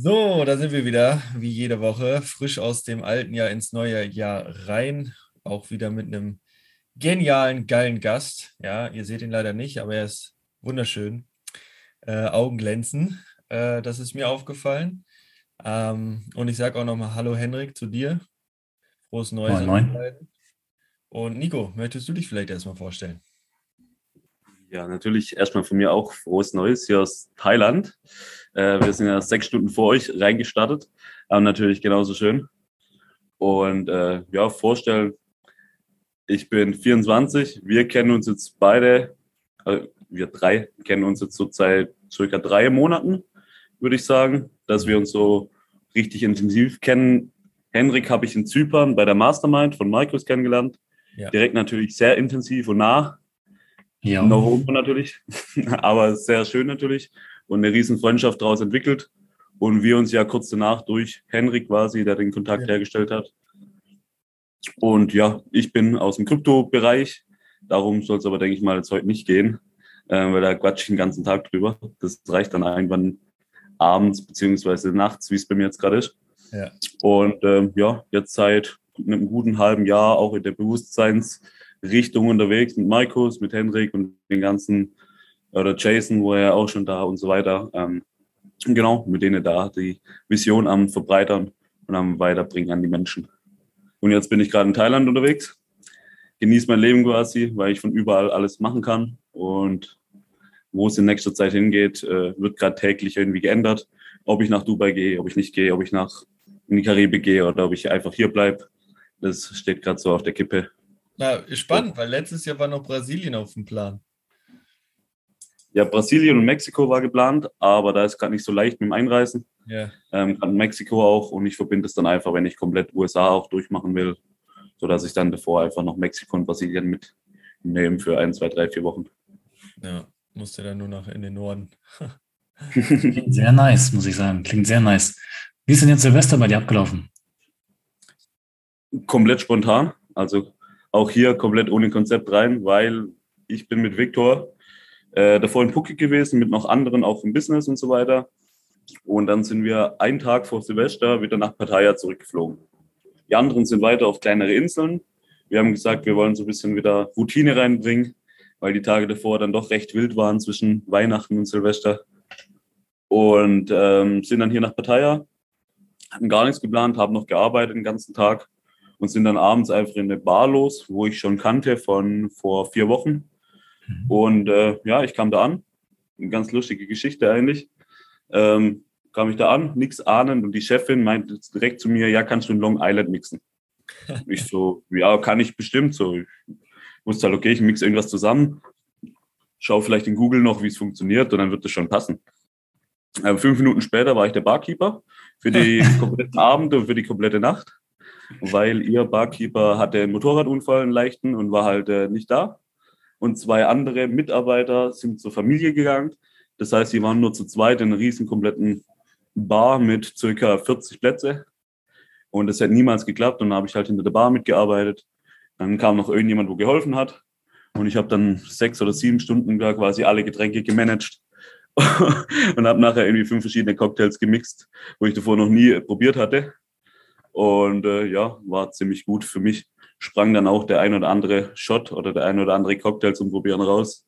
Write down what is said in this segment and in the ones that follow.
So, da sind wir wieder, wie jede Woche, frisch aus dem alten Jahr ins neue Jahr rein. Auch wieder mit einem genialen, geilen Gast. Ja, ihr seht ihn leider nicht, aber er ist wunderschön. Äh, Augen glänzen. Äh, das ist mir aufgefallen. Ähm, und ich sage auch nochmal Hallo Henrik zu dir. Frohes Neues. Moin, moin. Und Nico, möchtest du dich vielleicht erstmal vorstellen? Ja, natürlich erstmal von mir auch frohes Neues hier aus Thailand. Äh, wir sind ja sechs Stunden vor euch reingestartet, aber natürlich genauso schön. Und äh, ja, vorstellen, ich bin 24, wir kennen uns jetzt beide, äh, wir drei kennen uns jetzt so seit circa drei Monaten, würde ich sagen, dass wir uns so richtig intensiv kennen. Henrik habe ich in Zypern bei der Mastermind von Markus kennengelernt. Ja. Direkt natürlich sehr intensiv und nah. Ja. No homo natürlich, aber sehr schön natürlich und eine riesen Freundschaft daraus entwickelt. Und wir uns ja kurz danach durch Henrik quasi, der den Kontakt ja. hergestellt hat. Und ja, ich bin aus dem Krypto-Bereich. Darum soll es aber, denke ich mal, jetzt heute nicht gehen, äh, weil da quatsch ich den ganzen Tag drüber. Das reicht dann irgendwann abends beziehungsweise nachts, wie es bei mir jetzt gerade ist. Ja. Und ähm, ja, jetzt seit einem guten halben Jahr auch in der Bewusstseins- Richtung unterwegs mit Markus, mit Hendrik und den ganzen, oder Jason, wo er auch schon da und so weiter. Ähm, genau, mit denen da die Vision am Verbreitern und am Weiterbringen an die Menschen. Und jetzt bin ich gerade in Thailand unterwegs, genieße mein Leben quasi, weil ich von überall alles machen kann. Und wo es in nächster Zeit hingeht, äh, wird gerade täglich irgendwie geändert. Ob ich nach Dubai gehe, ob ich nicht gehe, ob ich nach in die Karibik gehe oder ob ich einfach hier bleibe. Das steht gerade so auf der Kippe. Na, spannend, weil letztes Jahr war noch Brasilien auf dem Plan. Ja, Brasilien und Mexiko war geplant, aber da ist gerade nicht so leicht mit dem Einreisen. Ja. Ähm, Mexiko auch und ich verbinde es dann einfach, wenn ich komplett USA auch durchmachen will, sodass ich dann davor einfach noch Mexiko und Brasilien mitnehme für ein, zwei, drei, vier Wochen. Ja, musste dann nur noch in den Norden. Klingt sehr nice, muss ich sagen. Klingt sehr nice. Wie ist denn jetzt Silvester bei dir abgelaufen? Komplett spontan. Also auch hier komplett ohne Konzept rein, weil ich bin mit Viktor äh, davor in Phuket gewesen, mit noch anderen auch im Business und so weiter. Und dann sind wir einen Tag vor Silvester wieder nach Pattaya zurückgeflogen. Die anderen sind weiter auf kleinere Inseln. Wir haben gesagt, wir wollen so ein bisschen wieder Routine reinbringen, weil die Tage davor dann doch recht wild waren zwischen Weihnachten und Silvester. Und ähm, sind dann hier nach Pattaya, hatten gar nichts geplant, haben noch gearbeitet den ganzen Tag und sind dann abends einfach in eine Bar los, wo ich schon kannte von vor vier Wochen. Mhm. Und äh, ja, ich kam da an. Eine ganz lustige Geschichte eigentlich. Ähm, kam ich da an, nichts ahnend und die Chefin meinte direkt zu mir, ja, kannst du in Long Island mixen? ich so, ja, kann ich bestimmt so. Ich wusste halt, okay, ich mixe irgendwas zusammen, schau vielleicht in Google noch, wie es funktioniert und dann wird das schon passen. Ähm, fünf Minuten später war ich der Barkeeper für die kompletten Abend und für die komplette Nacht weil ihr Barkeeper hatte einen Motorradunfall, einen leichten, und war halt äh, nicht da. Und zwei andere Mitarbeiter sind zur Familie gegangen. Das heißt, sie waren nur zu zweit in einer riesen kompletten Bar mit circa 40 Plätze. Und das hat niemals geklappt. Und dann habe ich halt hinter der Bar mitgearbeitet. Dann kam noch irgendjemand, wo geholfen hat. Und ich habe dann sechs oder sieben Stunden da quasi alle Getränke gemanagt und habe nachher irgendwie fünf verschiedene Cocktails gemixt, wo ich davor noch nie probiert hatte. Und äh, ja, war ziemlich gut für mich. Sprang dann auch der ein oder andere Shot oder der ein oder andere Cocktail zum Probieren raus.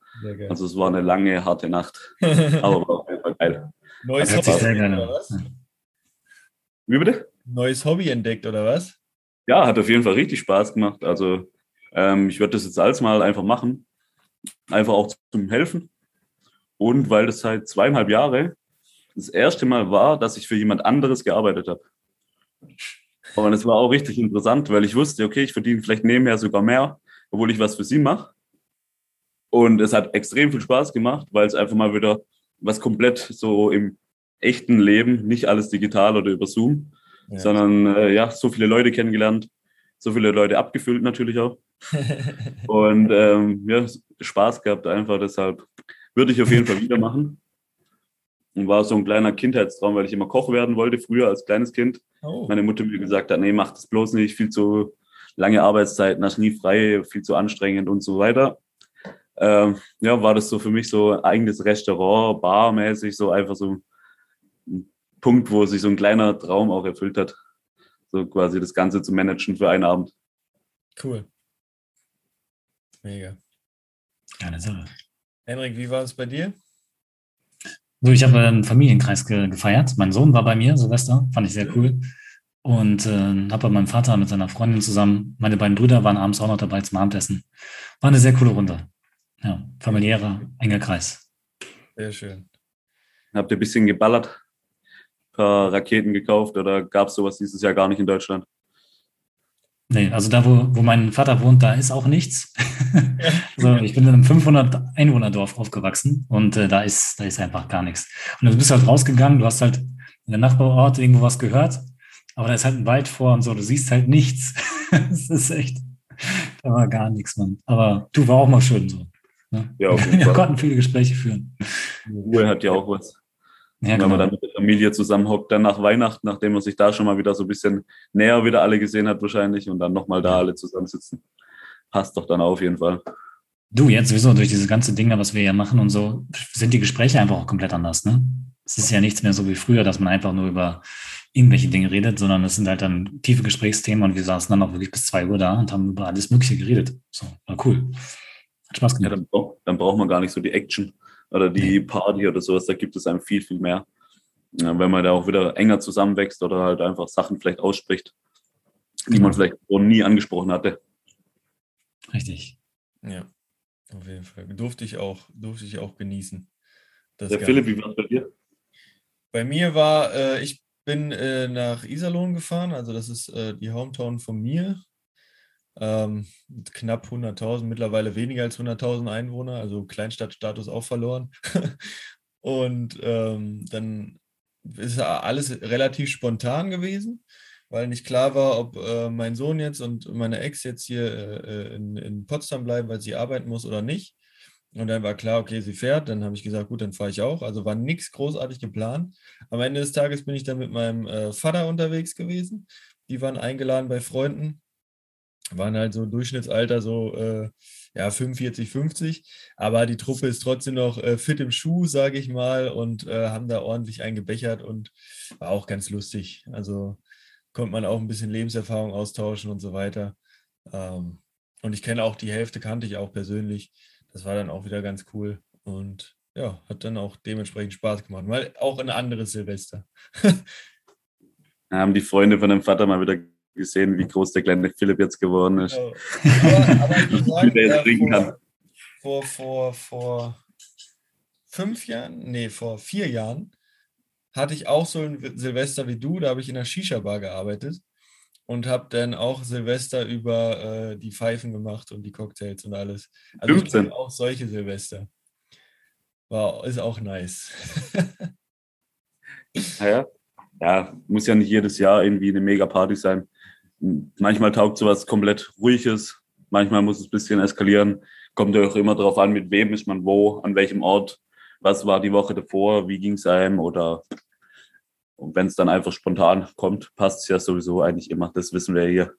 Also es war eine lange, harte Nacht. Aber war auf jeden Fall geil. Neues Hobby entdeckt, oder was? Wie bitte? Neues Hobby entdeckt, oder was? Ja, hat auf jeden Fall richtig Spaß gemacht. Also ähm, ich würde das jetzt alles mal einfach machen. Einfach auch zum Helfen. Und weil das seit zweieinhalb Jahre das erste Mal war, dass ich für jemand anderes gearbeitet habe. Und es war auch richtig interessant, weil ich wusste, okay, ich verdiene vielleicht nebenher sogar mehr, obwohl ich was für sie mache. Und es hat extrem viel Spaß gemacht, weil es einfach mal wieder was komplett so im echten Leben, nicht alles digital oder über Zoom, ja. sondern äh, ja, so viele Leute kennengelernt, so viele Leute abgefüllt natürlich auch. und ähm, ja, Spaß gehabt einfach, deshalb würde ich auf jeden Fall wieder machen. Und war so ein kleiner Kindheitstraum, weil ich immer Koch werden wollte, früher als kleines Kind. Oh. Meine Mutter mir gesagt hat, nee, mach das bloß nicht, viel zu lange Arbeitszeiten, hast nie frei, viel zu anstrengend und so weiter. Ähm, ja, war das so für mich so ein eigenes Restaurant, barmäßig, so einfach so Punkt, wo sich so ein kleiner Traum auch erfüllt hat. So quasi das Ganze zu managen für einen Abend. Cool. Mega. Geile Sache. Henrik, wie war es bei dir? So, ich habe einen Familienkreis ge gefeiert. Mein Sohn war bei mir, Silvester, fand ich sehr cool. Und äh, habe bei meinem Vater mit seiner Freundin zusammen, meine beiden Brüder waren abends auch noch dabei zum Abendessen. War eine sehr coole Runde. Ja, familiärer, enger Kreis. Sehr schön. Habt ihr ein bisschen geballert? Ein paar Raketen gekauft oder gab es sowas dieses Jahr gar nicht in Deutschland? Nee, also da, wo, wo mein Vater wohnt, da ist auch nichts. so, ich bin in einem 500 Einwohnerdorf aufgewachsen und äh, da ist, da ist einfach gar nichts. Und du bist halt rausgegangen, du hast halt in der Nachbarort irgendwo was gehört, aber da ist halt ein Wald vor und so, du siehst halt nichts. das ist echt, da war gar nichts, Mann. Aber du war auch mal schön so. Ne? Ja, auf jeden Wir Fall. konnten viele Gespräche führen. Ruhe hat ja auch was. Ja, Wenn genau. man dann mit der Familie zusammenhockt, dann nach Weihnachten, nachdem man sich da schon mal wieder so ein bisschen näher wieder alle gesehen hat wahrscheinlich und dann nochmal da alle zusammensitzen. Passt doch dann auf jeden Fall. Du, jetzt sowieso durch diese ganze Dinge, was wir ja machen und so, sind die Gespräche einfach auch komplett anders, ne? Es ist ja nichts mehr so wie früher, dass man einfach nur über irgendwelche Dinge redet, sondern es sind halt dann tiefe Gesprächsthemen und wir saßen dann auch wirklich bis zwei Uhr da und haben über alles Mögliche geredet. So, war cool. Hat Spaß Ja, gemacht. dann, brauch- dann braucht man gar nicht so die Action oder die Party oder sowas, da gibt es einem viel, viel mehr. Ja, wenn man da auch wieder enger zusammenwächst oder halt einfach Sachen vielleicht ausspricht, die man vielleicht so nie angesprochen hatte. Richtig. Ja, auf jeden Fall. Durfte ich auch, durfte ich auch genießen. Das Der. Philipp, wie war es bei dir? Bei mir war, äh, ich bin äh, nach Iserlohn gefahren, also das ist äh, die Hometown von mir. Ähm, knapp 100.000, mittlerweile weniger als 100.000 Einwohner, also Kleinstadtstatus auch verloren. Und ähm, dann ist alles relativ spontan gewesen, weil nicht klar war, ob äh, mein Sohn jetzt und meine Ex jetzt hier äh, in, in Potsdam bleiben, weil sie arbeiten muss oder nicht. Und dann war klar, okay, sie fährt. Dann habe ich gesagt, gut, dann fahre ich auch. Also war nichts großartig geplant. Am Ende des Tages bin ich dann mit meinem äh, Vater unterwegs gewesen. Die waren eingeladen bei Freunden. Waren halt so Durchschnittsalter so äh, ja 45, 50. Aber die Truppe ist trotzdem noch äh, fit im Schuh, sage ich mal, und äh, haben da ordentlich eingebechert und war auch ganz lustig. Also konnte man auch ein bisschen Lebenserfahrung austauschen und so weiter. Ähm, und ich kenne auch die Hälfte, kannte ich auch persönlich. Das war dann auch wieder ganz cool und ja, hat dann auch dementsprechend Spaß gemacht. Mal auch ein anderes Silvester. Haben die Freunde von dem Vater mal wieder gesehen, wie groß der kleine Philipp jetzt geworden ist. Ja. Aber, aber ich der jetzt äh, vor, vor, vor, vor fünf Jahren, nee, vor vier Jahren hatte ich auch so ein Silvester wie du. Da habe ich in einer Shisha-Bar gearbeitet und habe dann auch Silvester über äh, die Pfeifen gemacht und die Cocktails und alles. Also ich 15. liebe auch solche Silvester. War, ist auch nice. Ja, ja, muss ja nicht jedes Jahr irgendwie eine Mega-Party sein. Manchmal taugt sowas komplett ruhiges, manchmal muss es ein bisschen eskalieren. Kommt ja auch immer darauf an, mit wem ist man wo, an welchem Ort, was war die Woche davor, wie ging es einem oder und wenn es dann einfach spontan kommt, passt es ja sowieso eigentlich immer. Das wissen wir hier,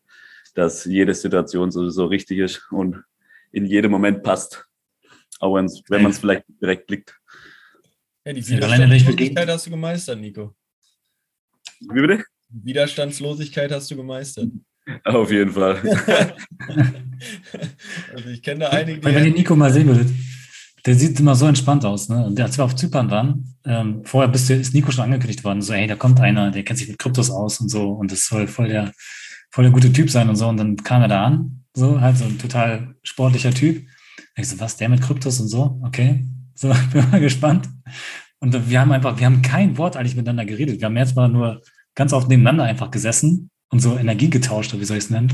dass jede Situation sowieso richtig ist und in jedem Moment passt. Auch wenn's, wenn man es vielleicht direkt blickt. Ja, die Widerstandslosigkeit hast du gemeistert, Nico. Wie bitte? Widerstandslosigkeit hast du gemeistert. Auf jeden Fall. also ich kenne da einige, Weil wenn ihr die Nico mal sehen würdet, der sieht immer so entspannt aus. Ne? Und als wir auf Zypern waren, ähm, vorher bist du, ist Nico schon angekündigt worden, so, hey, da kommt einer, der kennt sich mit Kryptos aus und so und das soll voll der, voll der gute Typ sein und so. Und dann kam er da an, so, halt so ein total sportlicher Typ. Ich so, was, der mit Kryptos und so? Okay. So, bin mal gespannt. Und wir haben einfach, wir haben kein Wort eigentlich miteinander geredet. Wir haben jetzt mal nur ganz oft nebeneinander einfach gesessen und so Energie getauscht, oder wie soll ich es nennen.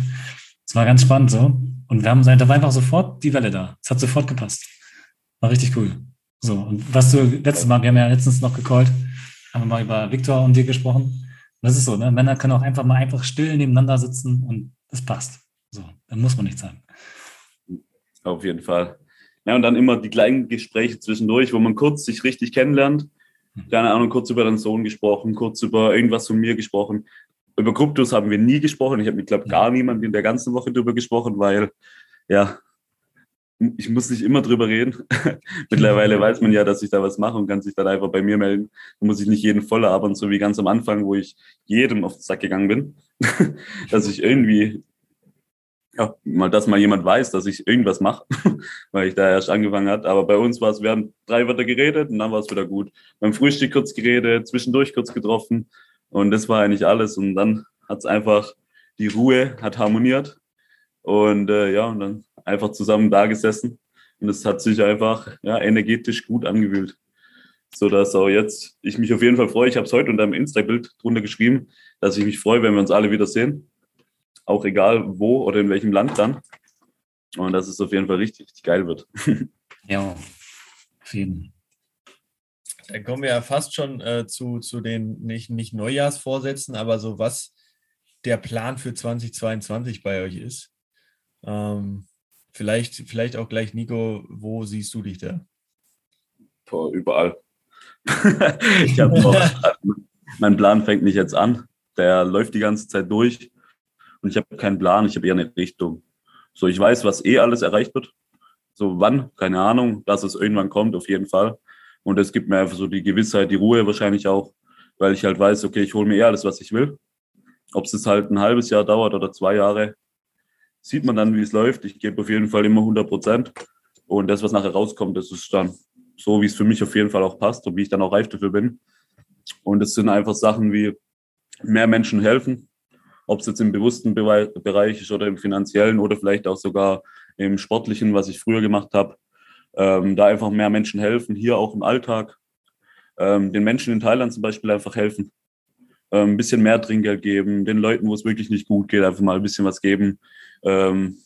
Es war ganz spannend so. Und wir haben, da war einfach sofort die Welle da. Es hat sofort gepasst. War richtig cool. So, und was du letztes Mal, wir haben ja letztens noch gecallt, haben wir mal über Viktor und dir gesprochen. Das ist so, ne? Männer können auch einfach mal einfach still nebeneinander sitzen und es passt. So, dann muss man nichts sagen. Auf jeden Fall. Ja, und dann immer die kleinen Gespräche zwischendurch, wo man kurz sich richtig kennenlernt. Keine Ahnung, kurz über deinen Sohn gesprochen, kurz über irgendwas von mir gesprochen. Über Kryptos haben wir nie gesprochen. Ich habe mit, glaube gar niemand in der ganzen Woche drüber gesprochen, weil, ja, ich muss nicht immer drüber reden. Mittlerweile weiß man ja, dass ich da was mache und kann sich dann einfach bei mir melden. Da muss ich nicht jeden voll labern, so wie ganz am Anfang, wo ich jedem auf den Sack gegangen bin. dass ich irgendwie, ja, mal, dass mal jemand weiß, dass ich irgendwas mache, weil ich da erst angefangen hat. Aber bei uns war es, wir haben drei Wörter geredet und dann war es wieder gut. Beim Frühstück kurz geredet, zwischendurch kurz getroffen und das war eigentlich alles. Und dann hat es einfach, die Ruhe hat harmoniert. Und äh, ja, und dann einfach zusammen da gesessen. Und es hat sich einfach ja, energetisch gut angewühlt. So dass auch jetzt ich mich auf jeden Fall freue. Ich habe es heute unter einem Insta-Bild drunter geschrieben, dass ich mich freue, wenn wir uns alle wieder sehen. Auch egal wo oder in welchem Land dann. Und dass es auf jeden Fall richtig, richtig geil wird. Ja, auf jeden Dann kommen wir ja fast schon äh, zu, zu den nicht, nicht Neujahrsvorsätzen, aber so was der Plan für 2022 bei euch ist. Ähm, Vielleicht, vielleicht auch gleich, Nico, wo siehst du dich da? Boah, überall. ich noch, mein Plan fängt nicht jetzt an. Der läuft die ganze Zeit durch. Und ich habe keinen Plan, ich habe eher eine Richtung. So, ich weiß, was eh alles erreicht wird. So, wann, keine Ahnung, dass es irgendwann kommt, auf jeden Fall. Und es gibt mir einfach so die Gewissheit, die Ruhe wahrscheinlich auch, weil ich halt weiß, okay, ich hole mir eh alles, was ich will. Ob es halt ein halbes Jahr dauert oder zwei Jahre, sieht man dann, wie es läuft. Ich gebe auf jeden Fall immer 100 Prozent. Und das, was nachher rauskommt, das ist dann so, wie es für mich auf jeden Fall auch passt und wie ich dann auch reif dafür bin. Und es sind einfach Sachen wie mehr Menschen helfen, ob es jetzt im bewussten Bereich ist oder im finanziellen oder vielleicht auch sogar im sportlichen, was ich früher gemacht habe. Ähm, da einfach mehr Menschen helfen, hier auch im Alltag. Ähm, den Menschen in Thailand zum Beispiel einfach helfen. Ähm, ein bisschen mehr Trinkgeld geben, den Leuten, wo es wirklich nicht gut geht, einfach mal ein bisschen was geben ähm,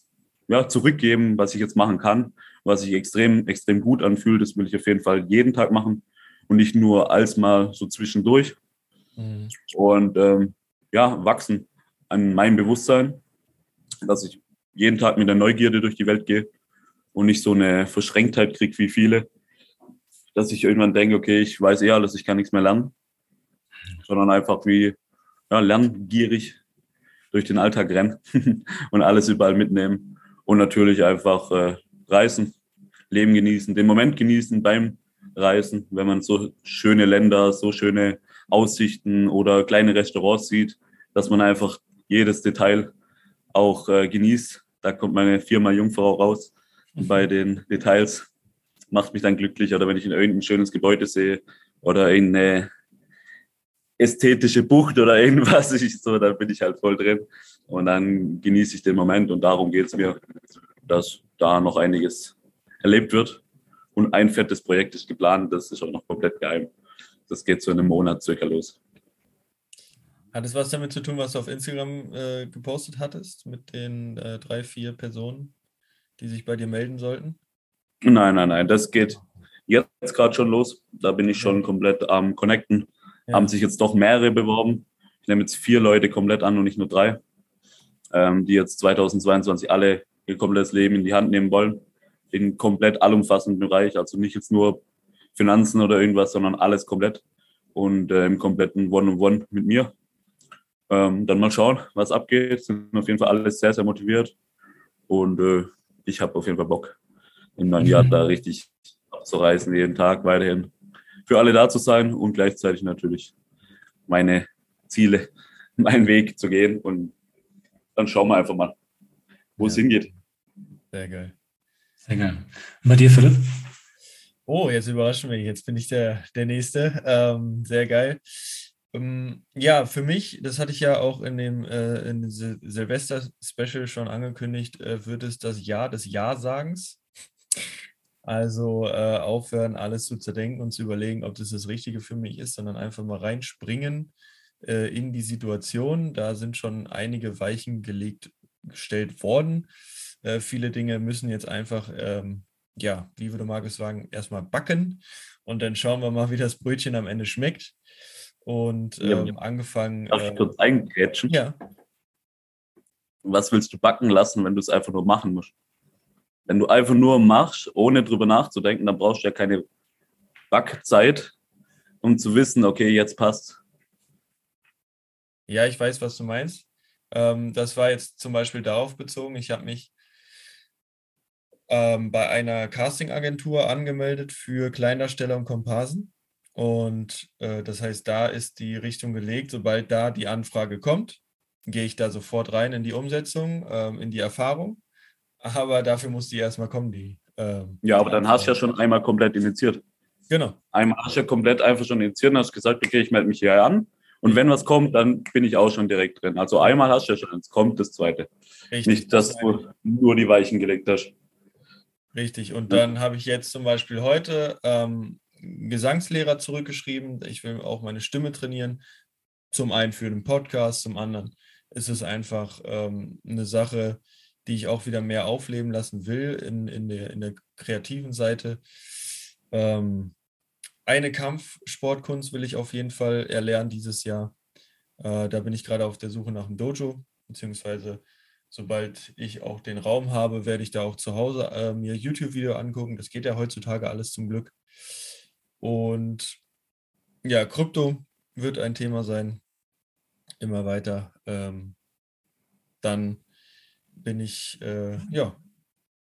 ja, zurückgeben, was ich jetzt machen kann, was sich extrem, extrem gut anfühlt. Das will ich auf jeden Fall jeden Tag machen und nicht nur als mal so zwischendurch. Mhm. Und ähm, ja, wachsen an meinem Bewusstsein, dass ich jeden Tag mit der Neugierde durch die Welt gehe und nicht so eine Verschränktheit kriege wie viele, dass ich irgendwann denke, okay, ich weiß eh alles, ich kann nichts mehr lernen, sondern einfach wie ja, lerngierig durch den Alltag rennen und alles überall mitnehmen und natürlich einfach äh, reisen, Leben genießen, den Moment genießen beim Reisen, wenn man so schöne Länder, so schöne Aussichten oder kleine Restaurants sieht, dass man einfach jedes Detail auch äh, genießt. Da kommt meine Firma Jungfrau raus bei den Details. Macht mich dann glücklich. Oder wenn ich in irgendein schönes Gebäude sehe oder eine ästhetische Bucht oder irgendwas, ich, so, dann bin ich halt voll drin. Und dann genieße ich den Moment und darum geht es mir, dass da noch einiges erlebt wird. Und ein fettes Projekt ist geplant, das ist auch noch komplett geheim. Das geht so in einem Monat circa los. Hat es was damit zu tun, was du auf Instagram äh, gepostet hattest, mit den äh, drei, vier Personen, die sich bei dir melden sollten? Nein, nein, nein, das geht jetzt gerade schon los. Da bin ich schon komplett am Connecten ja. haben sich jetzt doch mehrere beworben. Ich nehme jetzt vier Leute komplett an und nicht nur drei, ähm, die jetzt 2022 alle ihr komplettes Leben in die Hand nehmen wollen. In komplett allumfassenden Bereich, also nicht jetzt nur Finanzen oder irgendwas, sondern alles komplett und äh, im kompletten One-on-One mit mir. Ähm, dann mal schauen, was abgeht. Sind auf jeden Fall alle sehr, sehr motiviert und äh, ich habe auf jeden Fall Bock, im neuen Jahr da richtig abzureißen, jeden Tag weiterhin für alle da zu sein und gleichzeitig natürlich meine Ziele, meinen Weg zu gehen. Und dann schauen wir einfach mal, wo ja. es hingeht. Sehr geil. Sehr geil. Und bei dir, Philipp? Oh, jetzt überraschen wir. Jetzt bin ich der, der Nächste. Ähm, sehr geil. Ähm, ja, für mich, das hatte ich ja auch in dem, äh, Sil Silvester-Special schon angekündigt, äh, wird es das Jahr des Ja-Sagens. Also äh, aufhören, alles zu zerdenken und zu überlegen, ob das das Richtige für mich ist, sondern einfach mal reinspringen äh, in die Situation. Da sind schon einige Weichen gelegt, gestellt worden. Äh, viele Dinge müssen jetzt einfach, ähm, ja, wie würde Markus sagen, erstmal backen und dann schauen wir mal, wie das Brötchen am Ende schmeckt. Und ähm, ja, angefangen. Darf ich kurz eingrätschen? Ja. Was willst du backen lassen, wenn du es einfach nur machen musst? Wenn du einfach nur machst, ohne drüber nachzudenken, dann brauchst du ja keine Backzeit, um zu wissen, okay, jetzt passt. Ja, ich weiß, was du meinst. Ähm, das war jetzt zum Beispiel darauf bezogen. Ich habe mich ähm, bei einer Castingagentur angemeldet für Kleindarsteller und Komparsen. Und äh, das heißt, da ist die Richtung gelegt. Sobald da die Anfrage kommt, gehe ich da sofort rein in die Umsetzung, ähm, in die Erfahrung. Aber dafür muss die erstmal kommen, die. Ähm, ja, aber dann hast du ja schon einmal komplett initiiert. Genau. Einmal hast du ja komplett einfach schon initiiert und hast gesagt, okay, ich melde mich hier an. Und wenn was kommt, dann bin ich auch schon direkt drin. Also einmal hast du ja schon, jetzt kommt das zweite. Richtig. Nicht, dass du nur die Weichen gelegt hast. Richtig. Und dann habe ich jetzt zum Beispiel heute ähm, Gesangslehrer zurückgeschrieben. Ich will auch meine Stimme trainieren. Zum einen für den Podcast, zum anderen ist es einfach ähm, eine Sache, die ich auch wieder mehr aufleben lassen will in, in, der, in der kreativen Seite. Ähm, eine Kampfsportkunst will ich auf jeden Fall erlernen dieses Jahr. Äh, da bin ich gerade auf der Suche nach einem Dojo, beziehungsweise sobald ich auch den Raum habe, werde ich da auch zu Hause äh, mir YouTube-Video angucken. Das geht ja heutzutage alles zum Glück. Und ja, Krypto wird ein Thema sein. Immer weiter. Ähm, dann bin ich, äh, ja,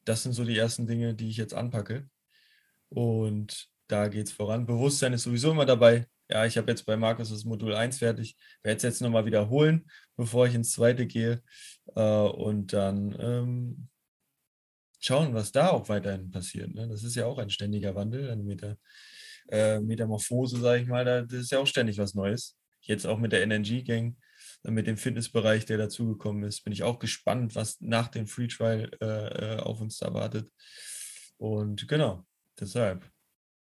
das sind so die ersten Dinge, die ich jetzt anpacke. Und da geht es voran. Bewusstsein ist sowieso immer dabei. Ja, ich habe jetzt bei Markus das Modul 1 fertig. Werde es jetzt nochmal wiederholen, bevor ich ins zweite gehe. Äh, und dann ähm, schauen, was da auch weiterhin passiert. Ne? Das ist ja auch ein ständiger Wandel, eine Meta, äh, Metamorphose, sage ich mal. Da, das ist ja auch ständig was Neues. Jetzt auch mit der Energy Gang, äh, mit dem Fitnessbereich, der dazugekommen ist, bin ich auch gespannt, was nach dem Free Trial äh, äh auf uns erwartet. Und genau, deshalb,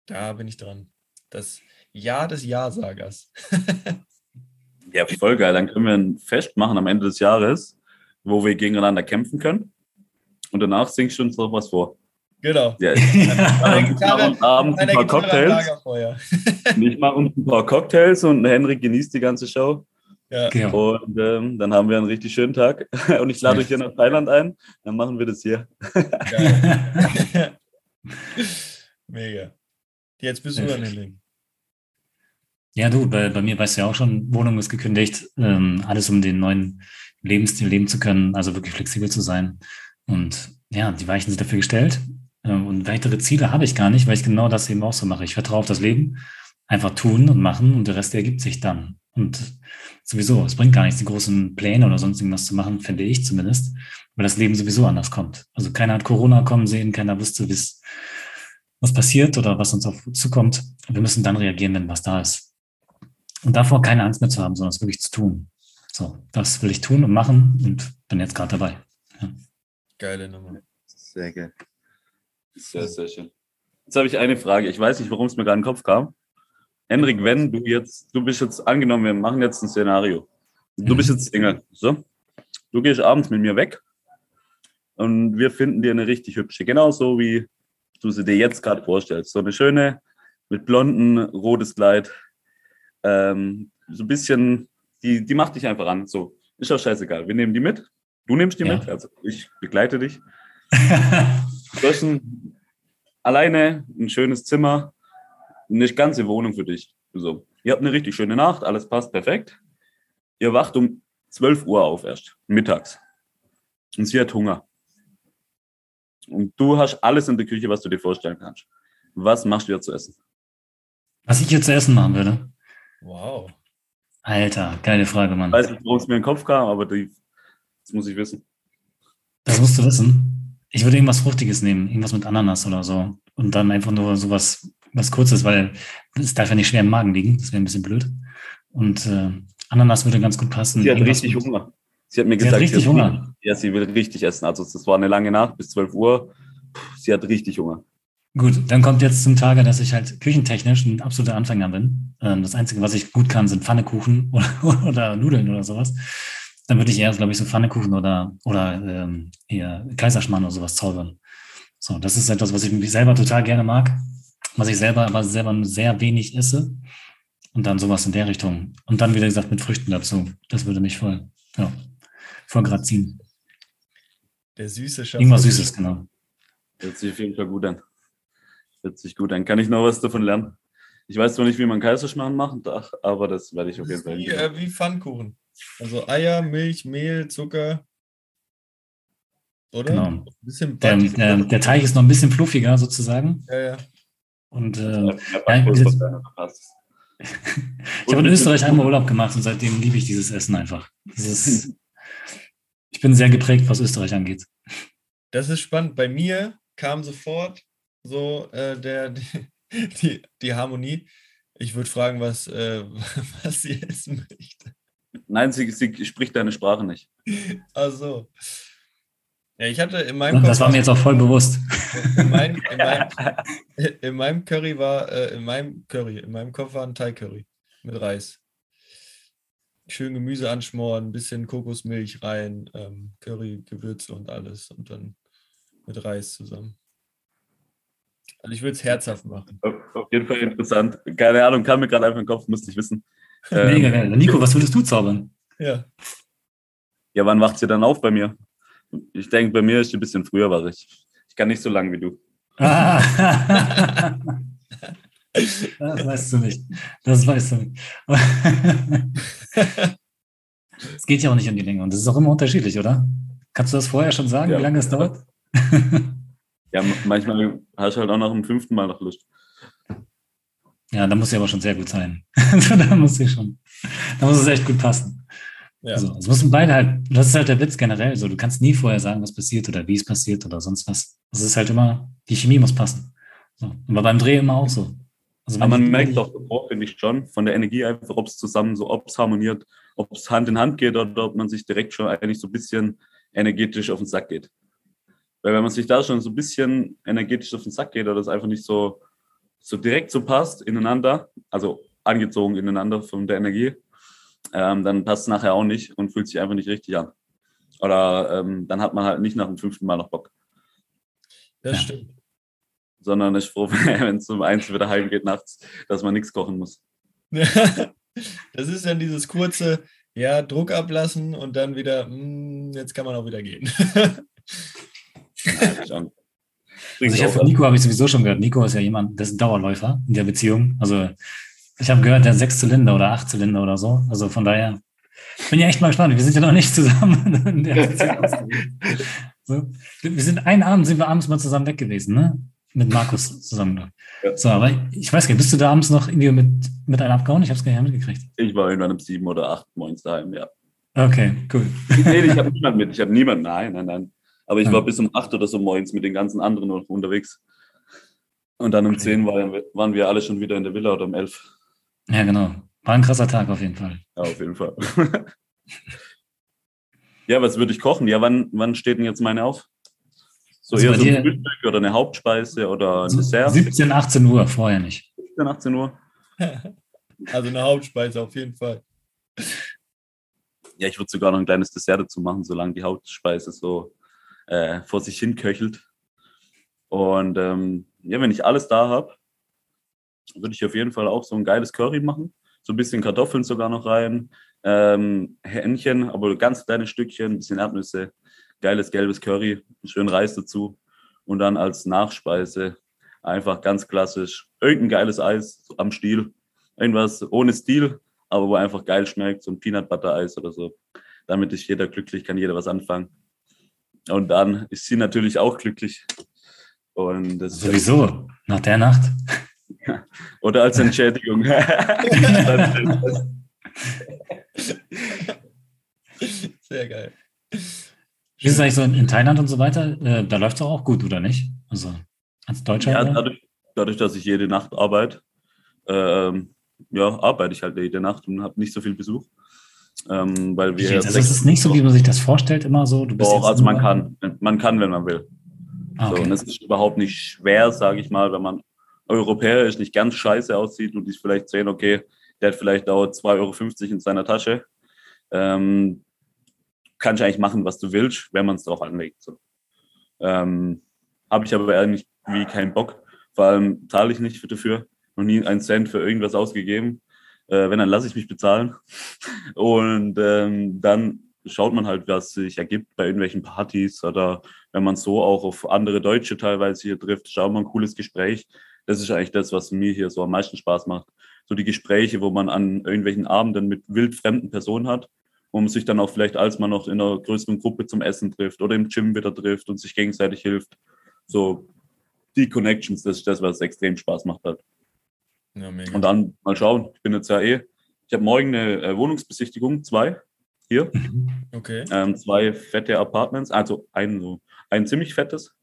da bin ich dran. Das Jahr des Ja-Sagers. ja, voll geil. Dann können wir ein Fest machen am Ende des Jahres wo wir gegeneinander kämpfen können. Und danach singst du uns noch was vor. Genau. Ja, abends ein paar Cocktails. ich mache uns ein paar Cocktails und Henrik genießt die ganze Show. Ja. Genau. Und ähm, dann haben wir einen richtig schönen Tag. Und ich lade euch hier nach Thailand ein. Dann machen wir das hier. Mega. Jetzt bist du dann, Henrik. Ja, du, bei, bei mir weißt du ja auch schon, Wohnung ist gekündigt. Ähm, alles um den neuen Lebensstil leben zu können, also wirklich flexibel zu sein. Und ja, die Weichen sind dafür gestellt. Ähm, und weitere Ziele habe ich gar nicht, weil ich genau das eben auch so mache. Ich vertraue auf das Leben, einfach tun und machen und der Rest ergibt sich dann. Und sowieso, es bringt gar nichts, die großen Pläne oder sonst irgendwas zu machen, finde ich zumindest, weil das Leben sowieso anders kommt. Also keiner hat Corona kommen sehen, keiner wusste, was passiert oder was uns auf uns zukommt. Wir müssen dann reagieren, wenn was da ist. Und davor keine Angst mehr zu haben, sondern es wirklich zu tun. So, das will ich tun und machen und bin jetzt gerade dabei. Ja. Geile Nummer. Sehr geil. Sehr, sehr schön. Jetzt habe ich eine Frage. Ich weiß nicht, warum es mir gerade in den Kopf kam. Henrik, wenn du jetzt, du bist jetzt angenommen, wir machen jetzt ein Szenario. Du bist jetzt Single. So. Du gehst abends mit mir weg und wir finden dir eine richtig hübsche, genauso wie du sie dir jetzt gerade vorstellst. So eine schöne, mit blonden, rotes Kleid, ähm, so ein bisschen die, die macht dich einfach an. So, ist auch scheißegal. Wir nehmen die mit. Du nimmst die ja. mit, also ich begleite dich. ein, alleine ein schönes Zimmer, eine ganze Wohnung für dich. So. Ihr habt eine richtig schöne Nacht, alles passt perfekt. Ihr wacht um 12 Uhr auf erst, mittags. Und sie hat Hunger. Und du hast alles in der Küche, was du dir vorstellen kannst. Was machst du ihr zu essen? Was ich ihr zu essen machen würde? Wow. Alter, geile Frage, Mann. Ich weiß nicht, warum es mir in den Kopf kam, aber die, das muss ich wissen. Das musst du wissen. Ich würde irgendwas Fruchtiges nehmen, irgendwas mit Ananas oder so. Und dann einfach nur sowas, was Kurzes, weil es darf ja nicht schwer im Magen liegen. Das wäre ein bisschen blöd. Und äh, Ananas würde ganz gut passen. Sie hat irgendwas richtig Hunger. Sie hat mir sie gesagt, hat richtig sie Hunger. ja, sie will richtig essen. Also das war eine lange Nacht bis 12 Uhr. Sie hat richtig Hunger. Gut, dann kommt jetzt zum Tage, dass ich halt küchentechnisch ein absoluter Anfänger bin. Ähm, das Einzige, was ich gut kann, sind Pfannekuchen oder, oder Nudeln oder sowas. Dann würde ich eher, glaube ich, so Pfannekuchen oder, oder ähm, eher Kaiserschmarrn oder sowas zaubern. So, das ist etwas, was ich selber total gerne mag, was ich selber aber selber sehr wenig esse. Und dann sowas in der Richtung. Und dann, wie gesagt, mit Früchten dazu. Das würde mich voll, ja, voll grad ziehen. Der süße Schatz. Irgendwas Süßes, genau. Hört sich auf jeden Fall gut an. Hört sich gut an. Kann ich noch was davon lernen? Ich weiß zwar nicht, wie man Kaiserschmarrn macht, aber das werde ich auf jeden Fall. Wie, äh, wie Pfannkuchen. Also Eier, Milch, Mehl, Zucker. oder? Genau. Ein bisschen Der, Bad- der, der Teig ist noch ein bisschen fluffiger sozusagen. ja, ja. Und äh, ja, verpasst. ich habe in Österreich einmal Urlaub gemacht und seitdem liebe ich dieses Essen einfach. Ist, ich bin sehr geprägt, was Österreich angeht. Das ist spannend. Bei mir kam sofort so äh, der, die, die Harmonie. Ich würde fragen, was, äh, was sie essen möchte. Nein, sie, sie spricht deine Sprache nicht. Also. Ja, ich hatte in meinem Das war mir jetzt auch voll bewusst. in, mein, in, meinem, in meinem Curry war, äh, in meinem Curry, in meinem Kopf war ein Thai-Curry mit Reis. Schön Gemüse anschmoren, ein bisschen Kokosmilch rein, ähm, Curry, Gewürze und alles und dann mit Reis zusammen. Also ich würde es herzhaft machen. Auf auf jeden Fall interessant. Keine Ahnung, kam mir gerade einfach in den Kopf, musste ich wissen. Ähm, Mega geil. Nico, was würdest du zaubern? Ja. Ja, wann wacht sie dann auf bei mir? Ich denke, bei mir ist sie ein bisschen früher wach. Ich, ich kann nicht so lang wie du. Ah. Das weißt du nicht. Das weißt du nicht. Es geht ja auch nicht um die Länge und das ist auch immer unterschiedlich, oder? Kannst du das vorher schon sagen, Ja. wie lange es dauert? Ja, manchmal hast du halt auch nach dem fünften Mal noch Lust. Ja, da muss sie aber schon sehr gut sein. Also, da muss sie schon, da muss es echt gut passen. Ja. Also, es müssen beide halt, das ist halt der Witz generell, so, du kannst nie vorher sagen, was passiert oder wie es passiert oder sonst was. Es ist halt immer, die Chemie muss passen. So. War beim Dreh immer auch so. Also, Aber man die- merkt auch davor, finde ich schon, von der Energie einfach, ob es zusammen so, ob es harmoniert, ob es Hand in Hand geht oder ob man sich direkt schon eigentlich so ein bisschen energetisch auf den Sack geht. Weil wenn man sich da schon so ein bisschen energetisch auf den Sack geht oder es einfach nicht so, so direkt so passt ineinander, also angezogen ineinander von der Energie, ähm, dann passt es nachher auch nicht und fühlt sich einfach nicht richtig an. Oder ähm, dann hat man halt nicht nach dem fünften Mal noch Bock, Das Ja. stimmt. sondern ist froh, wenn es um eins wieder heimgeht nachts, dass man nichts kochen muss. Das ist dann dieses kurze, ja, Druck ablassen und dann wieder, mm, jetzt kann man auch wieder gehen. Schon. Also ich habe von Nico habe ich sowieso schon gehört. Nico ist ja jemand, der ist ein Dauerläufer in der Beziehung. Also ich habe gehört, der hat sechs Zylinder oder acht Zylinder oder so. Also von daher bin ja echt mal gespannt. Wir sind ja noch nicht zusammen. so. Wir sind einen Abend sind wir abends mal zusammen weg gewesen, ne? Mit Markus zusammen. Ja. So, aber ich weiß gar nicht, bist du da abends noch irgendwie mit, mit einem abgehauen? Ich habe es gar nicht mitgekriegt. Ich war irgendwann um sieben oder acht morgens daheim, ja. Okay, cool. Nee, ich habe niemanden mit. Ich habe niemanden. Nein, nein, nein. Aber ich Ja. war bis um acht oder so morgens mit den ganzen anderen noch unterwegs. Und dann um Okay. zehn waren, waren wir alle schon wieder in der Villa oder um elf. Ja, genau. War ein krasser Tag auf jeden Fall. Ja, auf jeden Fall. ja, was würde ich kochen? Ja, wann, wann steht denn jetzt meine auf? So Also eher so ein Frühstück oder eine Hauptspeise oder ein So Dessert? 17, 18 Uhr, vorher nicht. 17, 18 Uhr? Also eine Hauptspeise auf jeden Fall. Ja, ich würde sogar noch ein kleines Dessert dazu machen, solange die Hauptspeise so äh, vor sich hin köchelt. Und ähm, ja, wenn ich alles da habe, würde ich auf jeden Fall auch so ein geiles Curry machen. So ein bisschen Kartoffeln sogar noch rein, ähm, Hähnchen, aber ganz kleine Stückchen, ein bisschen Erdnüsse, geiles gelbes Curry, schön Reis dazu. Und dann als Nachspeise einfach ganz klassisch irgendein geiles Eis am Stiel. Irgendwas ohne Stil, aber wo einfach geil schmeckt, so ein Peanut Butter Eis oder so. Damit ist jeder glücklich, kann jeder was anfangen. Und dann ist sie natürlich auch glücklich. Und das Sowieso, nach der Nacht. oder als Entschädigung. Sehr geil. Wie ist es eigentlich so in, Thailand und so weiter? Äh, da läuft es auch gut, oder nicht? Also als Deutscher? ja, dadurch, dadurch, dass ich jede Nacht arbeite, ähm, ja, arbeite ich halt jede Nacht und habe nicht so viel Besuch. Ähm, weil wir also es ist nicht so, wie man sich das vorstellt, immer so. Du bist Doch, jetzt also man kann, man kann, wenn man will. Ah, So, okay. und es ist überhaupt nicht schwer, sage ich mal, wenn man europäisch nicht ganz scheiße aussieht und die vielleicht sehen, okay, der hat vielleicht auch 2,50 Euro in seiner Tasche. Ähm, kannst du eigentlich machen, was du willst, wenn man es drauf anlegt. So. Ähm, Habe ich aber eigentlich wie keinen Bock. Vor allem zahle ich nicht für dafür. Noch nie einen Cent für irgendwas ausgegeben. Äh, wenn, dann lasse ich mich bezahlen. Und ähm, dann schaut man halt, was sich ergibt bei irgendwelchen Partys oder wenn man so auch auf andere Deutsche teilweise hier trifft, schaut man ein cooles Gespräch. Das ist eigentlich das, was mir hier so am meisten Spaß macht. So die Gespräche, wo man an irgendwelchen Abenden mit wildfremden Personen hat wo man sich dann auch vielleicht als man noch in einer größeren Gruppe zum Essen trifft oder im Gym wieder trifft und sich gegenseitig hilft. So die Connections, das ist das, was extrem Spaß macht hat. Ja, und dann mal schauen, ich bin jetzt ja eh, ich habe morgen eine äh, Wohnungsbesichtigung, zwei hier. Okay. Ähm, zwei fette Apartments, also ein, so, ein ziemlich fettes.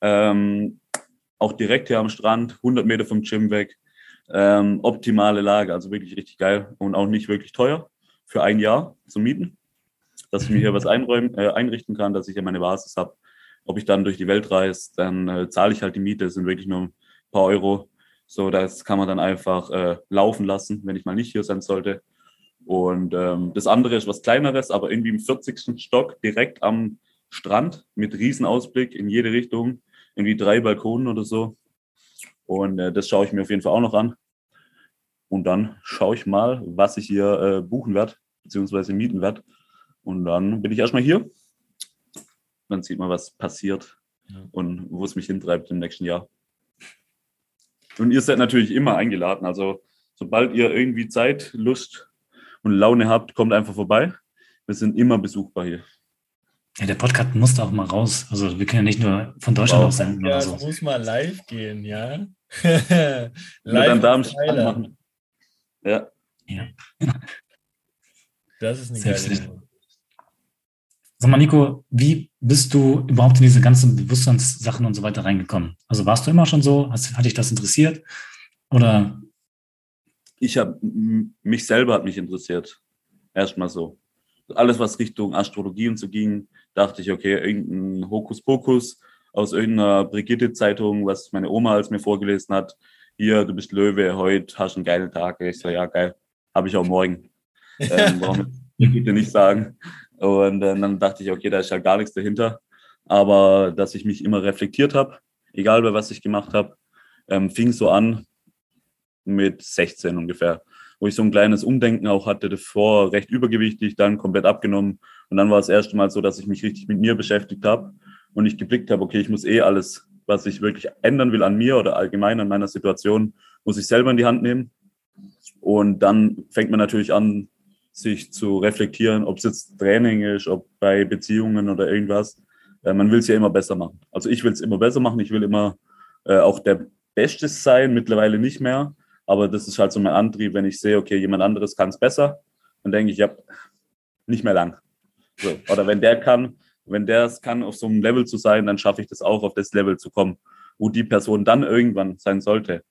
Ähm, auch direkt hier am Strand, 100 Meter vom Gym weg. Ähm, optimale Lage, also wirklich richtig geil und auch nicht wirklich teuer für ein Jahr zu mieten, dass ich mir hier was einräumen, äh, einrichten kann, dass ich ja meine Basis habe. Ob ich dann durch die Welt reise, dann äh, zahle ich halt die Miete, das sind wirklich nur ein paar Euro. So, das kann man dann einfach äh, laufen lassen, wenn ich mal nicht hier sein sollte. Und ähm, das andere ist was Kleineres, aber irgendwie im 40. Stock direkt am Strand mit Riesenausblick in jede Richtung, irgendwie drei Balkonen oder so. Und äh, das schaue ich mir auf jeden Fall auch noch an. Und dann schaue ich mal, was ich hier äh, buchen werde, beziehungsweise mieten werde. Und dann bin ich erstmal hier. Dann sieht man, was passiert ja. und wo es mich hintreibt im nächsten Jahr. Und ihr seid natürlich immer eingeladen. Also sobald ihr irgendwie Zeit, Lust und Laune habt, kommt einfach vorbei. Wir sind immer besuchbar hier. Ja, der Podcast muss da auch mal raus. Also wir können ja nicht nur von Deutschland wow. aus senden. Ja, oder so. muss mal live gehen, ja. live dann da am Strand machen. Ja. ja. Das ist eine geile. Sag mal, Nico, wie bist du überhaupt in diese ganzen Bewusstseinssachen und so weiter reingekommen? Also warst du immer schon so? Hast, hat dich das interessiert? Oder? Ich habe mich selber hat mich interessiert. Erstmal so. Alles, was Richtung Astrologie und so ging, dachte ich, okay, irgendein Hokuspokus aus irgendeiner Brigitte-Zeitung, was meine Oma als mir vorgelesen hat, hier, du bist Löwe, heute hast du einen geilen Tag. Ich so, ja, geil, habe ich auch morgen. Ähm, warum bitte nicht sagen? Und äh, dann dachte ich, okay, da ist ja gar nichts dahinter. Aber dass ich mich immer reflektiert habe, egal bei was ich gemacht habe, ähm, fing so an mit 16 ungefähr, wo ich so ein kleines Umdenken auch hatte, davor recht übergewichtig, dann komplett abgenommen. Und dann war es das erste Mal so, dass ich mich richtig mit mir beschäftigt habe und ich geblickt habe, okay, ich muss eh alles was ich wirklich ändern will an mir oder allgemein an meiner Situation, muss ich selber in die Hand nehmen. Und dann fängt man natürlich an, sich zu reflektieren, ob es jetzt Training ist, ob bei Beziehungen oder irgendwas. Äh, man will es ja immer besser machen. Also ich will es immer besser machen. Ich will immer äh, auch der Beste sein, mittlerweile nicht mehr. Aber das ist halt so mein Antrieb, wenn ich sehe, okay, jemand anderes kann es besser, dann denke ich, ja, nicht mehr lang. So. Oder wenn der kann, wenn der es kann, auf so einem Level zu sein, dann schaffe ich das auch, auf das Level zu kommen, wo die Person dann irgendwann sein sollte.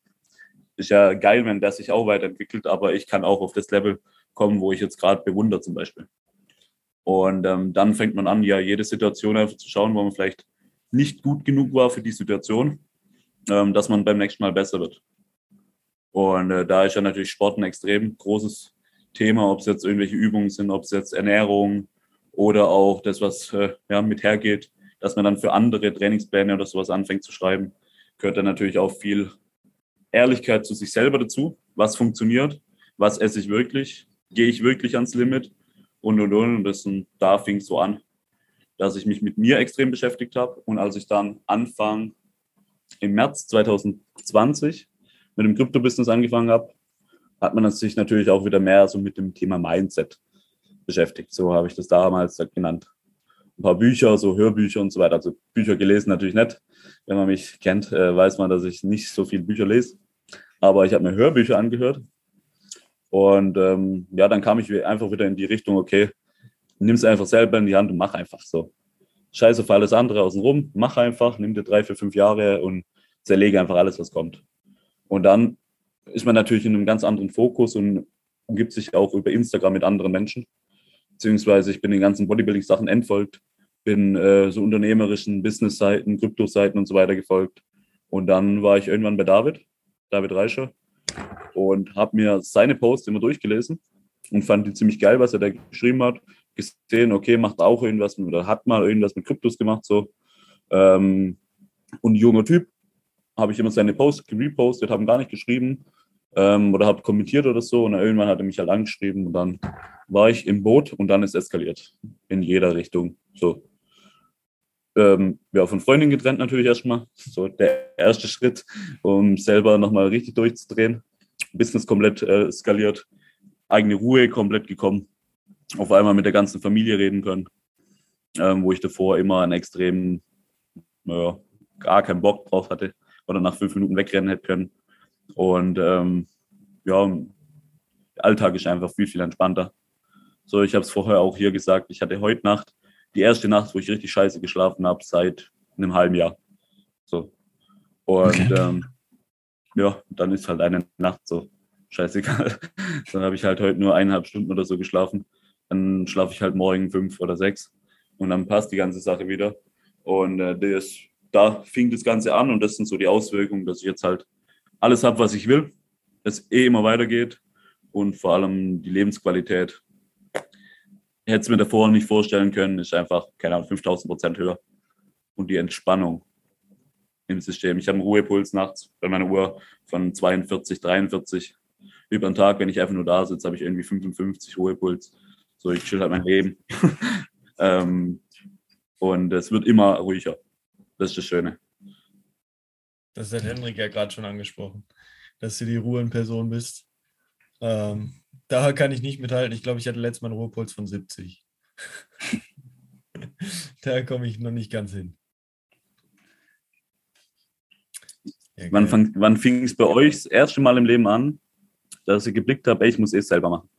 Ist ja geil, wenn der sich auch weiterentwickelt, aber ich kann auch auf das Level kommen, wo ich jetzt gerade bewundere zum Beispiel. Und ähm, dann fängt man an, ja, jede Situation einfach zu schauen, wo man vielleicht nicht gut genug war für die Situation, ähm, dass man beim nächsten Mal besser wird. Und äh, da ist ja natürlich Sport ein extrem großes Thema, ob es jetzt irgendwelche Übungen sind, ob es jetzt Ernährung, oder auch das, was äh, ja, mit hergeht, dass man dann für andere Trainingspläne oder sowas anfängt zu schreiben, gehört dann natürlich auch viel Ehrlichkeit zu sich selber dazu. Was funktioniert? Was esse ich wirklich? Gehe ich wirklich ans Limit? Und und und. Und das, und da fing es so an, dass ich mich mit mir extrem beschäftigt habe. Und als ich dann Anfang im März 2020 mit dem Krypto-Business angefangen habe, hat man sich natürlich auch wieder mehr so mit dem Thema Mindset beschäftigt. So habe ich das damals genannt. Ein paar Bücher, so Hörbücher und so weiter. Also Bücher gelesen natürlich nicht. Wenn man mich kennt, äh, weiß man, dass ich nicht so viele Bücher lese. Aber ich habe mir Hörbücher angehört. Und ähm, ja, dann kam ich einfach wieder in die Richtung, okay, nimm es einfach selber in die Hand und mach einfach so. Scheiße auf alles andere außenrum, mach einfach, nimm dir drei, vier, fünf Jahre und zerlege einfach alles, was kommt. Und dann ist man natürlich in einem ganz anderen Fokus und umgibt sich auch über Instagram mit anderen Menschen beziehungsweise ich bin den ganzen Bodybuilding-Sachen entfolgt, bin äh, so unternehmerischen Business-Seiten, Krypto-Seiten und so weiter gefolgt. Und dann war ich irgendwann bei David, David Reischer, und habe mir seine Posts immer durchgelesen und fand die ziemlich geil, was er da geschrieben hat. Gesehen, okay, macht auch irgendwas oder hat mal irgendwas mit Kryptos gemacht, so. Ähm, und junger Typ, habe ich immer seine Posts repostet, haben gar nicht geschrieben ähm, oder habe kommentiert oder so. Und irgendwann hat er mich halt angeschrieben und dann war ich im Boot und dann ist eskaliert. In jeder Richtung. So. Ähm, ja, von Freundin getrennt natürlich erstmal. So der erste Schritt, um selber nochmal richtig durchzudrehen. Business komplett äh, skaliert. Eigene Ruhe komplett gekommen. auf einmal mit der ganzen Familie reden können, ähm, wo ich davor immer einen extremen, naja, gar keinen Bock drauf hatte oder nach fünf Minuten wegrennen hätte können. Und ähm, ja, der Alltag ist einfach viel, viel entspannter. So, ich habe es vorher auch hier gesagt, ich hatte heute Nacht die erste Nacht, wo ich richtig scheiße geschlafen habe, seit einem halben Jahr. So. Und okay. ähm, ja, dann ist halt eine Nacht so scheißegal. dann habe ich halt heute nur eineinhalb Stunden oder so geschlafen. Dann schlafe ich halt morgen fünf oder sechs und dann passt die ganze Sache wieder. Und äh, das, da fing das Ganze an und das sind so die Auswirkungen, dass ich jetzt halt alles habe, was ich will, es eh immer weitergeht und vor allem die Lebensqualität. Hätte es mir davor nicht vorstellen können, ist einfach, keine Ahnung, 5000 Prozent höher. Und die Entspannung im System. Ich habe einen Ruhepuls nachts bei meiner Uhr von 42, 43. Über den Tag, wenn ich einfach nur da sitze, habe ich irgendwie 55 Ruhepuls. So, ich chill halt mein Leben. ähm, und es wird immer ruhiger. Das ist das Schöne. Das hat Henrik ja gerade schon angesprochen, dass du die Ruhenperson bist. Ähm, da kann ich nicht mithalten. Ich glaube, ich hatte letztes Mal einen Ruhepuls von 70. da komme ich noch nicht ganz hin. Ja, wann, fang, wann fing es bei euch das erste Mal im Leben an, dass ihr geblickt habt, ey, ich muss es selber machen?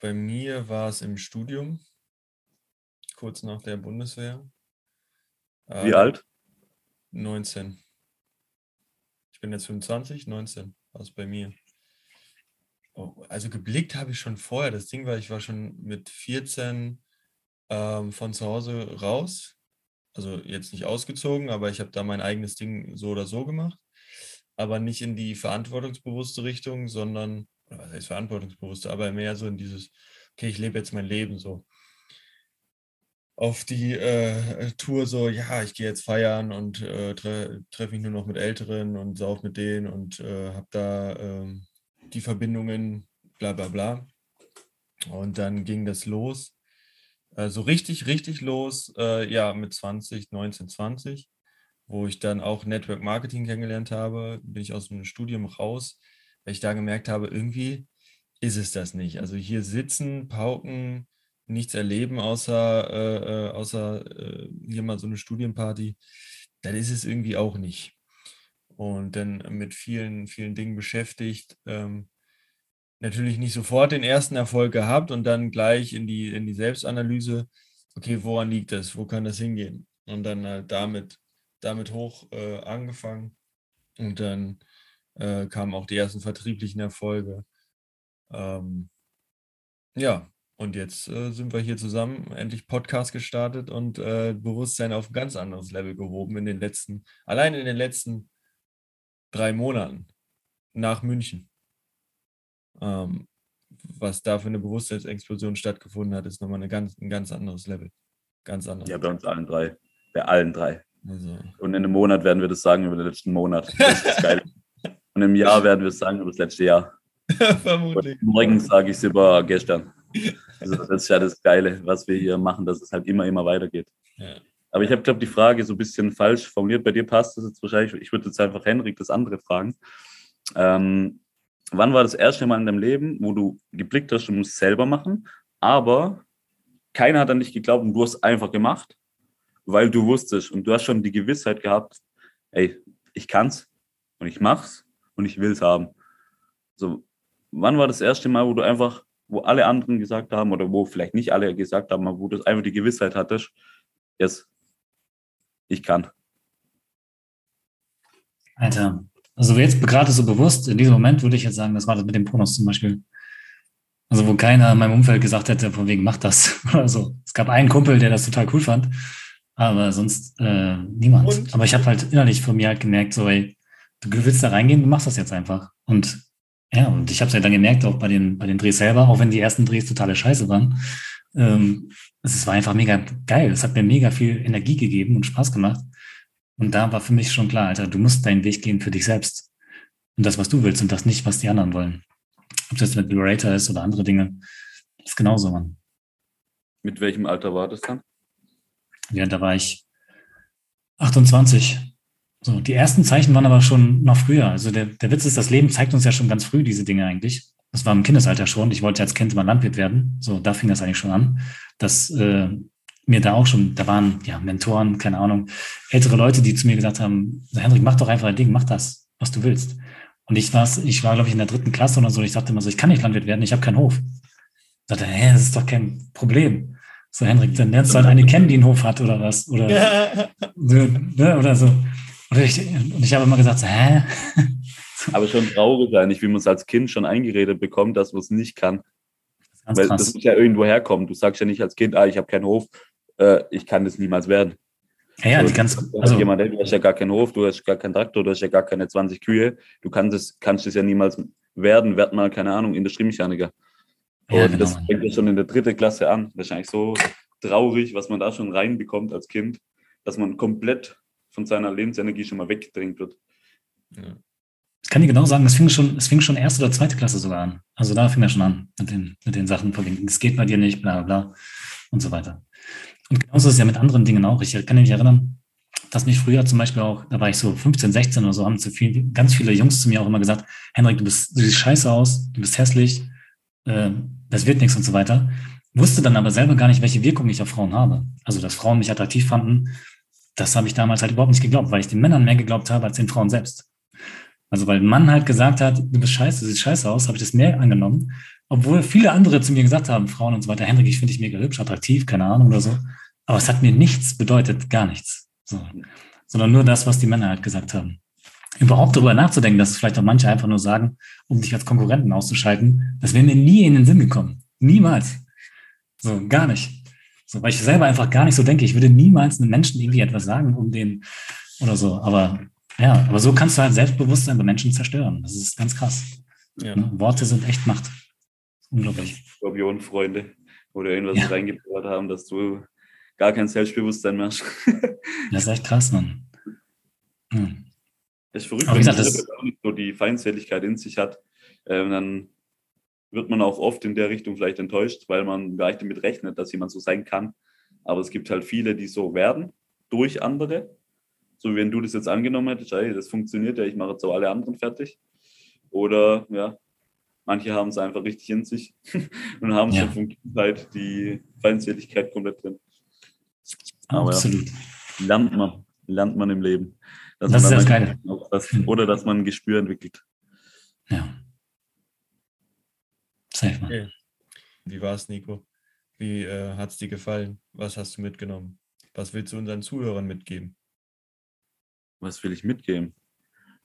Bei mir war es im Studium, kurz nach der Bundeswehr. Wie äh, alt? 19. Ich bin jetzt 25, 19 war es bei mir. Oh, also geblickt habe ich schon vorher. Das Ding war, ich war schon mit 14 ähm, von zu Hause raus. Also jetzt nicht ausgezogen, aber ich habe da mein eigenes Ding so oder so gemacht. Aber nicht in die verantwortungsbewusste Richtung, sondern was heißt verantwortungsbewusste, aber mehr so in dieses, okay, ich lebe jetzt mein Leben so. Auf die äh, Tour so, ja, ich gehe jetzt feiern und äh, tre treffe mich nur noch mit Älteren und sauf mit denen und äh, habe da ähm, die Verbindungen, bla bla bla. Und dann ging das los. Äh, so richtig, richtig los, äh, ja, mit 20, 19, 20, wo ich dann auch Network Marketing kennengelernt habe, bin ich aus dem Studium raus weil ich da gemerkt habe, irgendwie ist es das nicht. Also hier sitzen, pauken, nichts erleben, außer, äh, äh, außer äh, hier mal so eine Studienparty, dann ist es irgendwie auch nicht. Und dann mit vielen, vielen Dingen beschäftigt. Ähm, natürlich nicht sofort den ersten Erfolg gehabt und dann gleich in die, in die Selbstanalyse, okay, woran liegt das? Wo kann das hingehen? Und dann halt damit, damit hoch äh, angefangen und dann äh, kamen auch die ersten vertrieblichen Erfolge. Ähm, ja, und jetzt äh, sind wir hier zusammen, endlich Podcast gestartet und äh, Bewusstsein auf ein ganz anderes Level gehoben in den letzten, allein in den letzten drei Monaten nach München. Ähm, was da für eine Bewusstseinsexplosion stattgefunden hat, ist nochmal eine ganz, ein ganz anderes Level. Ganz anderes. Ja, bei uns allen drei. Bei allen drei. Also. Und in einem Monat werden wir das sagen über den letzten Monat. Das ist das Geile. Und im Jahr werden wir es sagen über das letzte Jahr. Vermutlich. Und morgen sage ich es über gestern. Also das ist ja das Geile, was wir hier machen, dass es halt immer, immer weitergeht. Ja. Aber ich habe, glaube die Frage so ein bisschen falsch formuliert. Bei dir passt das jetzt wahrscheinlich. Ich würde jetzt einfach Henrik das andere fragen. Ähm, wann war das erste Mal in deinem Leben, wo du geblickt hast, du musst selber machen, aber keiner hat an dich geglaubt und du hast einfach gemacht, weil du wusstest und du hast schon die Gewissheit gehabt, ey, ich kann's und ich mach's und ich will es haben. So, wann war das erste Mal, wo du einfach, wo alle anderen gesagt haben, oder wo vielleicht nicht alle gesagt haben, aber wo du einfach die Gewissheit hattest, yes, ich kann. Alter, also jetzt gerade so bewusst, in diesem Moment würde ich jetzt sagen, das war das mit dem Bonus zum Beispiel. Also wo keiner in meinem Umfeld gesagt hätte, von wegen, mach das. Also es gab einen Kumpel, der das total cool fand, aber sonst äh, niemand. Und? Aber ich habe halt innerlich von mir halt gemerkt, so, ey, du willst da reingehen, du machst das jetzt einfach. Und ja, und ich habe es ja dann gemerkt, auch bei den, bei den Drehs selber, auch wenn die ersten Drehs totale Scheiße waren. Ähm, es war einfach mega geil. Es hat mir mega viel Energie gegeben und Spaß gemacht. Und da war für mich schon klar, Alter, du musst deinen Weg gehen für dich selbst. Und das, was du willst und das nicht, was die anderen wollen. Ob das mit Liberator ist oder andere Dinge. Ist genauso, Mann. Mit welchem Alter war das dann? Ja, da war ich 28. So, die ersten Zeichen waren aber schon noch früher. Also der, der Witz ist, das Leben zeigt uns ja schon ganz früh diese Dinge eigentlich. Das war im Kindesalter schon. Ich wollte als Kind mal Landwirt werden. So, da fing das eigentlich schon an, dass äh, mir da auch schon, da waren ja Mentoren, keine Ahnung, ältere Leute, die zu mir gesagt haben, Hendrik, mach doch einfach ein Ding, mach das, was du willst. Und ich war, ich war, glaube ich, in der dritten Klasse oder so. Und ich dachte immer so, ich kann nicht Landwirt werden, ich habe keinen Hof. Ich dachte, hä, das ist doch kein Problem. So, Hendrik, dann lernst du halt eine kennen, die einen Hof hat oder was. Oder, ne, oder so. Und ich, und ich habe immer gesagt, so, hä? Aber schon traurig eigentlich, wie man es als Kind schon eingeredet bekommt, dass man es nicht kann. Das Weil krass. das muss ja irgendwo herkommen. Du sagst ja nicht als Kind, ah, ich habe keinen Hof, äh, ich kann das niemals werden. Ja, ja, so, die ganz, also, jemand, du hast ja gar keinen Hof, du hast gar keinen Traktor, du hast ja gar keine 20 Kühe. Du kannst es, kannst es ja niemals werden, werd mal, keine Ahnung, Industriemechaniker. Ja, und genau. das fängt ja schon in der dritten Klasse an. Wahrscheinlich so traurig, was man da schon reinbekommt als Kind, dass man komplett von seiner Lebensenergie schon mal weggedrängt wird. Ja. Ich kann dir genau sagen, es fing schon, es fing schon erste oder zweite Klasse sogar an. Also da fing er schon an mit den, mit den Sachen wegen, es geht bei dir nicht, bla bla und so weiter. Und genauso ist es ja mit anderen Dingen auch. Ich kann mich erinnern, dass mich früher zum Beispiel auch, da war ich so 15, 16 oder so, haben zu viel, ganz viele Jungs zu mir auch immer gesagt, Henrik, du bist, du siehst scheiße aus, du bist hässlich, äh, das wird nichts und so weiter. Wusste dann aber selber gar nicht, welche Wirkung ich auf Frauen habe. Also, dass Frauen mich attraktiv fanden, das habe ich damals halt überhaupt nicht geglaubt, weil ich den Männern mehr geglaubt habe als den Frauen selbst. Also weil ein Mann halt gesagt hat, du bist scheiße, du siehst scheiße aus, habe ich das mehr angenommen. Obwohl viele andere zu mir gesagt haben, Frauen und so weiter, Henrik, ich finde dich mega hübsch, attraktiv, keine Ahnung oder so. Aber es hat mir nichts bedeutet, gar nichts. So. Sondern nur das, was die Männer halt gesagt haben. Überhaupt darüber nachzudenken, dass vielleicht auch manche einfach nur sagen, um dich als Konkurrenten auszuschalten, das wäre mir nie in den Sinn gekommen. Niemals. So, gar nicht. So, weil ich selber einfach gar nicht so denke. Ich würde niemals einem Menschen irgendwie etwas sagen, um den oder so. Aber ja, aber so kannst du halt Selbstbewusstsein bei Menschen zerstören. Das ist ganz krass. Ja. Ne? Worte sind echt Macht. Unglaublich. Skorpionfreunde oder irgendwas ja. reingebaut haben, dass du gar kein Selbstbewusstsein mehr hast. das ist echt krass, Mann. Hm. Das ist verrückt, wenn man nicht so die Feindseligkeit in sich hat, ähm, dann wird man auch oft in der Richtung vielleicht enttäuscht, weil man gar nicht damit rechnet, dass jemand so sein kann. Aber es gibt halt viele, die so werden durch andere so wie wenn du das jetzt angenommen hättest, hey, das funktioniert ja, ich mache jetzt auch alle anderen fertig. Oder ja, manche haben es einfach richtig in sich und haben ja. schon von Kindheit die Feindseligkeit komplett drin. Aber Absolut. Ja, lernt man, lernt man im Leben. Dass das ist das Geile. Das, oder dass man ein Gespür entwickelt. Ja. Safe, man. Okay. Wie war es, Nico? Wie äh, hat es dir gefallen? Was hast du mitgenommen? Was willst du unseren Zuhörern mitgeben? Was will ich mitgeben?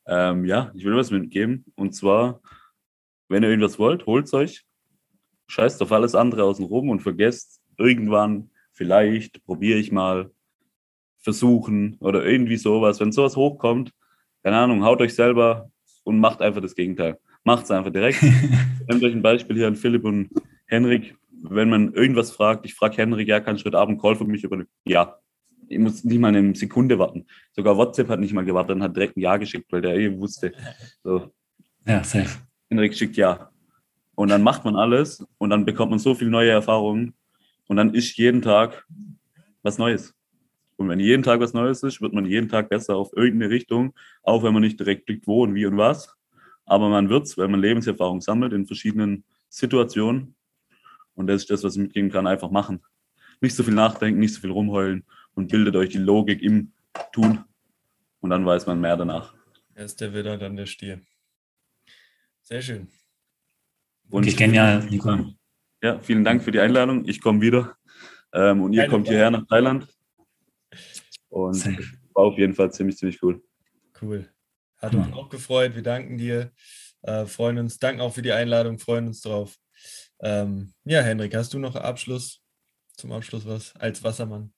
Ähm, ja, ich will was mitgeben. Und zwar, wenn ihr irgendwas wollt, holt euch. Scheißt auf alles andere außen rum und vergesst irgendwann, vielleicht probiere ich mal, versuchen oder irgendwie sowas. Wenn sowas hochkommt, keine Ahnung, haut euch selber und macht einfach das Gegenteil. Macht es einfach direkt. Nehmt euch ein Beispiel hier an Philipp und Henrik. Wenn man irgendwas fragt, ich frage Henrik, ja, kannst du heute Abend Call für mich übernehmen? Ja, ich muss nicht mal eine Sekunde warten. Sogar WhatsApp hat nicht mal gewartet und hat direkt ein Ja geschickt, weil der eh wusste. So. Ja, safe. Henrik schickt Ja. Und dann macht man alles und dann bekommt man so viele neue Erfahrungen und dann ist jeden Tag was Neues. Und wenn jeden Tag was Neues ist, wird man jeden Tag besser auf irgendeine Richtung, auch wenn man nicht direkt blickt, wo und wie und was. Aber man wird es, wenn man Lebenserfahrung sammelt in verschiedenen Situationen. Und das ist das, was ich mitgeben kann, einfach machen. Nicht so viel nachdenken, nicht so viel rumheulen und bildet euch die Logik im Tun und dann weiß man mehr danach. Erst der Widder, dann der Stier. Sehr schön. Und ich kenne ja Nico. Ja, vielen Dank für die Einladung. Ich komme wieder. Ähm, und ihr Keine kommt hierher nach Thailand. Und war auf jeden Fall ziemlich, ziemlich cool. Cool. Hat uns auch gefreut. Wir danken dir. Äh, freuen uns. Danken auch für die Einladung. Freuen uns drauf. Ähm, ja, Henrik, hast du noch Abschluss? Zum Abschluss was? Als Wassermann?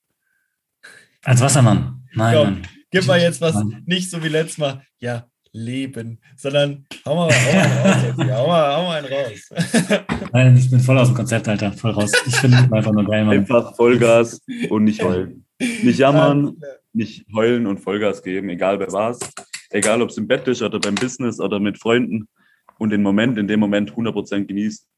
Als Wassermann. Nein. Komm, gib mal jetzt was, nicht so wie letztes Mal, ja, leben, sondern hau mal, hau mal raus jetzt. Hau mal, hau mal einen raus. Nein, ich bin voll aus dem Konzept, Alter. Voll raus. Ich finde einfach nur geil, Mann. Einfach Vollgas und nicht heulen. Nicht jammern, nicht heulen und Vollgas geben, egal bei was. Egal, ob es im Bett ist oder beim Business oder mit Freunden. Und den Moment, in dem Moment 100% genießen.